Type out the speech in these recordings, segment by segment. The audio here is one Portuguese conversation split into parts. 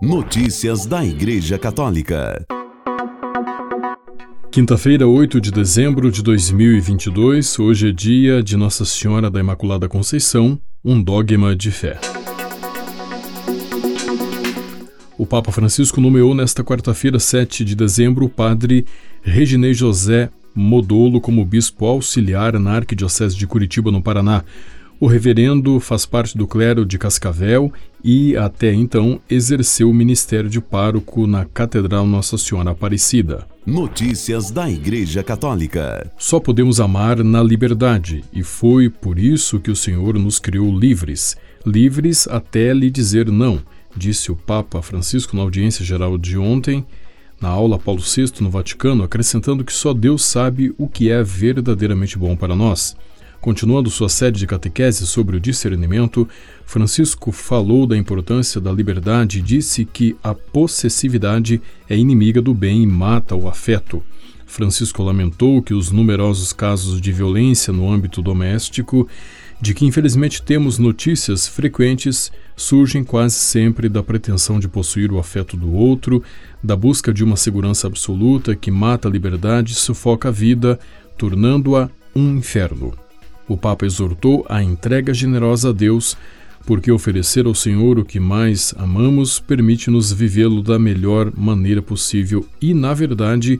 Notícias da Igreja Católica. Quinta-feira, 8 de dezembro de 2022, hoje é dia de Nossa Senhora da Imaculada Conceição, um dogma de fé. O Papa Francisco nomeou nesta quarta-feira, 7 de dezembro, o padre Reginei José Modolo como bispo auxiliar na Arquidiocese de Curitiba, no Paraná. O reverendo faz parte do clero de Cascavel e, até então, exerceu o ministério de pároco na Catedral Nossa Senhora Aparecida. Notícias da Igreja Católica. Só podemos amar na liberdade, e foi por isso que o Senhor nos criou livres. Livres até lhe dizer não, disse o Papa Francisco na audiência geral de ontem, na aula Paulo VI no Vaticano, acrescentando que só Deus sabe o que é verdadeiramente bom para nós. Continuando sua série de catequese sobre o discernimento, Francisco falou da importância da liberdade e disse que a possessividade é inimiga do bem e mata o afeto. Francisco lamentou que os numerosos casos de violência no âmbito doméstico, de que infelizmente temos notícias frequentes, surgem quase sempre da pretensão de possuir o afeto do outro, da busca de uma segurança absoluta que mata a liberdade e sufoca a vida, tornando-a um inferno. O Papa exortou a entrega generosa a Deus, porque oferecer ao Senhor o que mais amamos permite-nos vivê-lo da melhor maneira possível e, na verdade,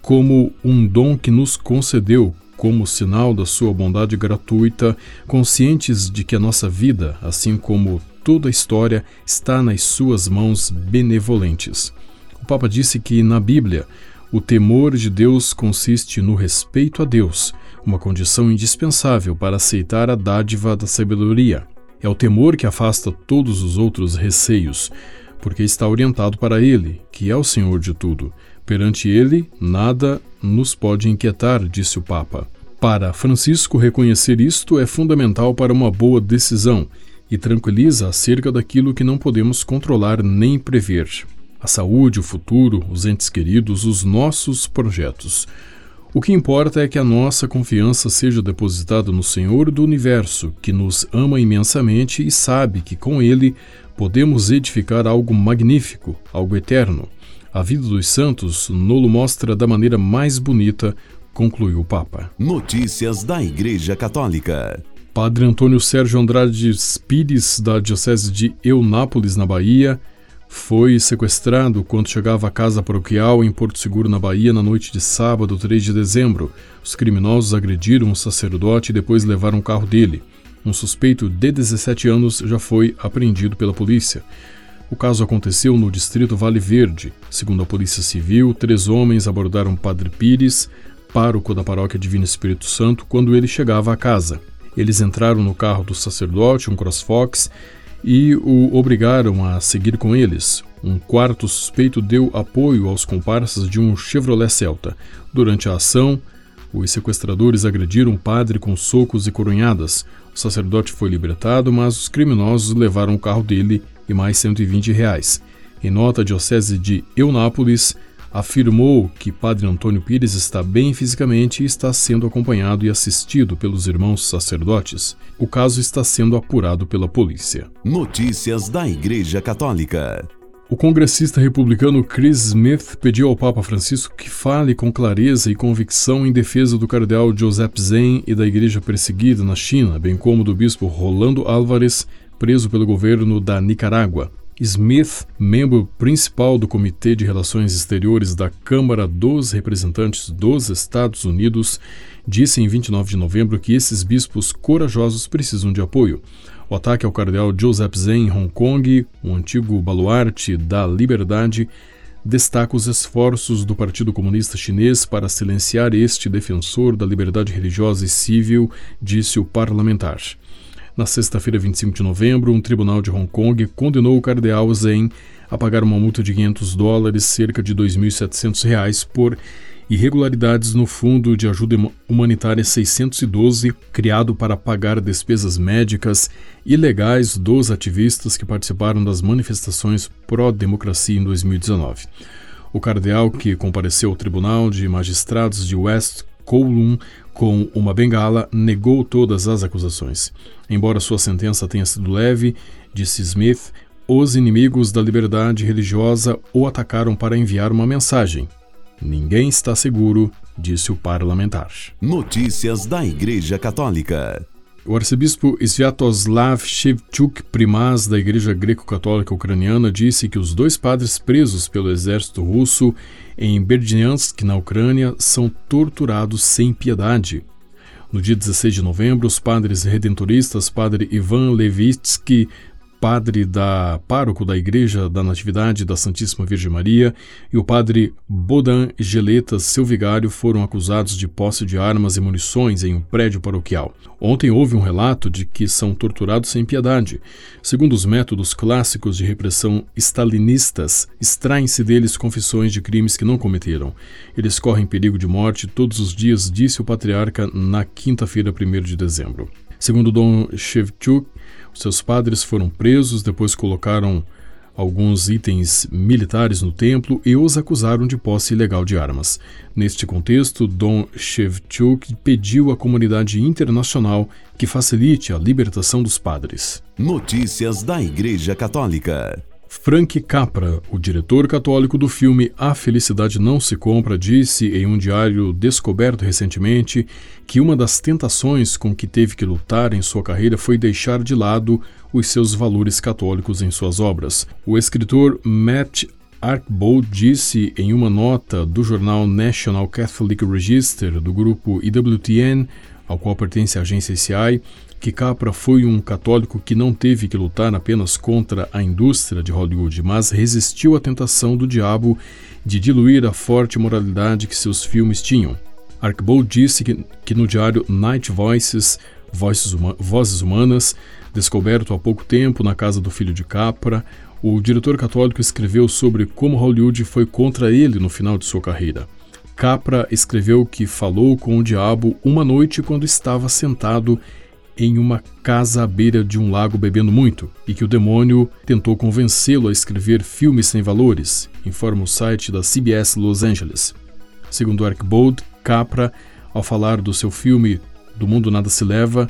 como um dom que nos concedeu, como sinal da sua bondade gratuita, conscientes de que a nossa vida, assim como toda a história, está nas suas mãos benevolentes. O Papa disse que, na Bíblia, o temor de Deus consiste no respeito a Deus uma condição indispensável para aceitar a dádiva da sabedoria. É o temor que afasta todos os outros receios, porque está orientado para Ele, que é o Senhor de tudo. Perante Ele, nada nos pode inquietar, disse o Papa. Para Francisco, reconhecer isto é fundamental para uma boa decisão e tranquiliza acerca daquilo que não podemos controlar nem prever. A saúde, o futuro, os entes queridos, os nossos projetos. O que importa é que a nossa confiança seja depositada no Senhor do universo, que nos ama imensamente e sabe que com Ele podemos edificar algo magnífico, algo eterno. A vida dos santos nolo mostra da maneira mais bonita, concluiu o Papa. Notícias da Igreja Católica. Padre Antônio Sérgio Andrade Pires, da Diocese de Eunápolis, na Bahia, foi sequestrado quando chegava à casa paroquial em Porto Seguro, na Bahia, na noite de sábado, 3 de dezembro. Os criminosos agrediram o sacerdote e depois levaram o carro dele. Um suspeito de 17 anos já foi apreendido pela polícia. O caso aconteceu no distrito Vale Verde. Segundo a Polícia Civil, três homens abordaram Padre Pires, pároco da paróquia Divino Espírito Santo, quando ele chegava à casa. Eles entraram no carro do sacerdote, um CrossFox, e o obrigaram a seguir com eles. Um quarto suspeito deu apoio aos comparsas de um Chevrolet Celta. Durante a ação, os sequestradores agrediram o padre com socos e coronhadas. O sacerdote foi libertado, mas os criminosos levaram o carro dele e mais 120 reais. Em nota, a diocese de Eunápolis afirmou que Padre Antônio Pires está bem fisicamente e está sendo acompanhado e assistido pelos irmãos sacerdotes. O caso está sendo apurado pela polícia. Notícias da Igreja Católica. O congressista republicano Chris Smith pediu ao Papa Francisco que fale com clareza e convicção em defesa do cardeal Joseph Zen e da igreja perseguida na China, bem como do bispo Rolando Álvares, preso pelo governo da Nicarágua. Smith, membro principal do Comitê de Relações Exteriores da Câmara dos Representantes dos Estados Unidos, disse em 29 de novembro que esses bispos corajosos precisam de apoio. O ataque ao cardeal Joseph Zen em Hong Kong, um antigo baluarte da liberdade, destaca os esforços do Partido Comunista Chinês para silenciar este defensor da liberdade religiosa e civil, disse o parlamentar. Na sexta-feira, 25 de novembro, um tribunal de Hong Kong condenou o cardeal Zen a pagar uma multa de 500 dólares, cerca de 2.700 reais, por irregularidades no Fundo de Ajuda Humanitária 612, criado para pagar despesas médicas ilegais dos ativistas que participaram das manifestações pró-democracia em 2019. O cardeal, que compareceu ao Tribunal de Magistrados de West Kowloon com uma bengala, negou todas as acusações. Embora sua sentença tenha sido leve, disse Smith, os inimigos da liberdade religiosa o atacaram para enviar uma mensagem. Ninguém está seguro, disse o parlamentar. Notícias da Igreja Católica. O arcebispo Sviatoslav Shevchuk, primaz da Igreja Greco-Católica Ucraniana, disse que os dois padres presos pelo exército russo em Berdyansk, na Ucrânia, são torturados sem piedade. No dia 16 de novembro, os padres redentoristas, padre Ivan Levitsky, padre da pároco da Igreja da Natividade da Santíssima Virgem Maria, e o padre Bodan Geletas, seu vigário, foram acusados de posse de armas e munições em um prédio paroquial. Ontem houve um relato de que são torturados sem piedade. Segundo os métodos clássicos de repressão stalinistas, extraem-se deles confissões de crimes que não cometeram. Eles correm perigo de morte todos os dias, disse o patriarca na quinta-feira, 1 de dezembro. Segundo Dom Shevchuk, seus padres foram presos, depois colocaram alguns itens militares no templo e os acusaram de posse ilegal de armas. Neste contexto, Dom Shevchuk pediu à comunidade internacional que facilite a libertação dos padres. Notícias da Igreja Católica. Frank Capra, o diretor católico do filme A Felicidade Não Se Compra, disse em um diário descoberto recentemente que uma das tentações com que teve que lutar em sua carreira foi deixar de lado os seus valores católicos em suas obras. O escritor Matt Archbold disse em uma nota do jornal National Catholic Register do grupo IWTN, ao qual pertence a agência SCI, que Capra foi um católico que não teve que lutar apenas contra a indústria de Hollywood, mas resistiu à tentação do diabo de diluir a forte moralidade que seus filmes tinham. Archbold disse que, que no diário Night Voices, Vozes, Uma, Vozes Humanas, descoberto há pouco tempo na casa do filho de Capra, o diretor católico escreveu sobre como Hollywood foi contra ele no final de sua carreira. Capra escreveu que falou com o diabo uma noite quando estava sentado em uma casa à beira de um lago bebendo muito e que o demônio tentou convencê-lo a escrever filmes sem valores, informa o site da CBS Los Angeles. Segundo Archbold, Capra, ao falar do seu filme Do Mundo Nada Se Leva,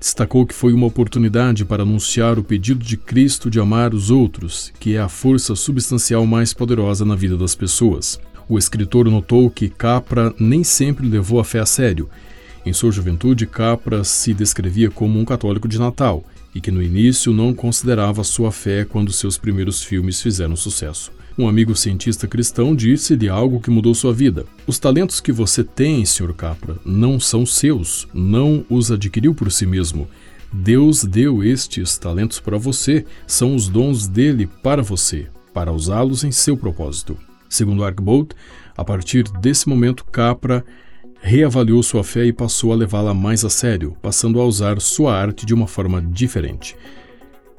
destacou que foi uma oportunidade para anunciar o pedido de Cristo de amar os outros, que é a força substancial mais poderosa na vida das pessoas. O escritor notou que Capra nem sempre levou a fé a sério em sua juventude, Capra se descrevia como um católico de Natal e que no início não considerava sua fé quando seus primeiros filmes fizeram sucesso. Um amigo cientista cristão disse-lhe algo que mudou sua vida. Os talentos que você tem, Sr. Capra, não são seus, não os adquiriu por si mesmo. Deus deu estes talentos para você, são os dons dele para você, para usá-los em seu propósito. Segundo Archbold, a partir desse momento, Capra reavaliou sua fé e passou a levá-la mais a sério, passando a usar sua arte de uma forma diferente.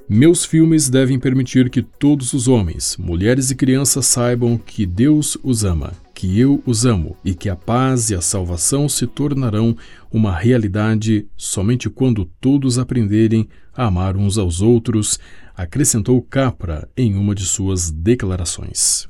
Meus filmes devem permitir que todos os homens, mulheres e crianças saibam que Deus os ama, que eu os amo e que a paz e a salvação se tornarão uma realidade somente quando todos aprenderem a amar uns aos outros, acrescentou Capra em uma de suas declarações.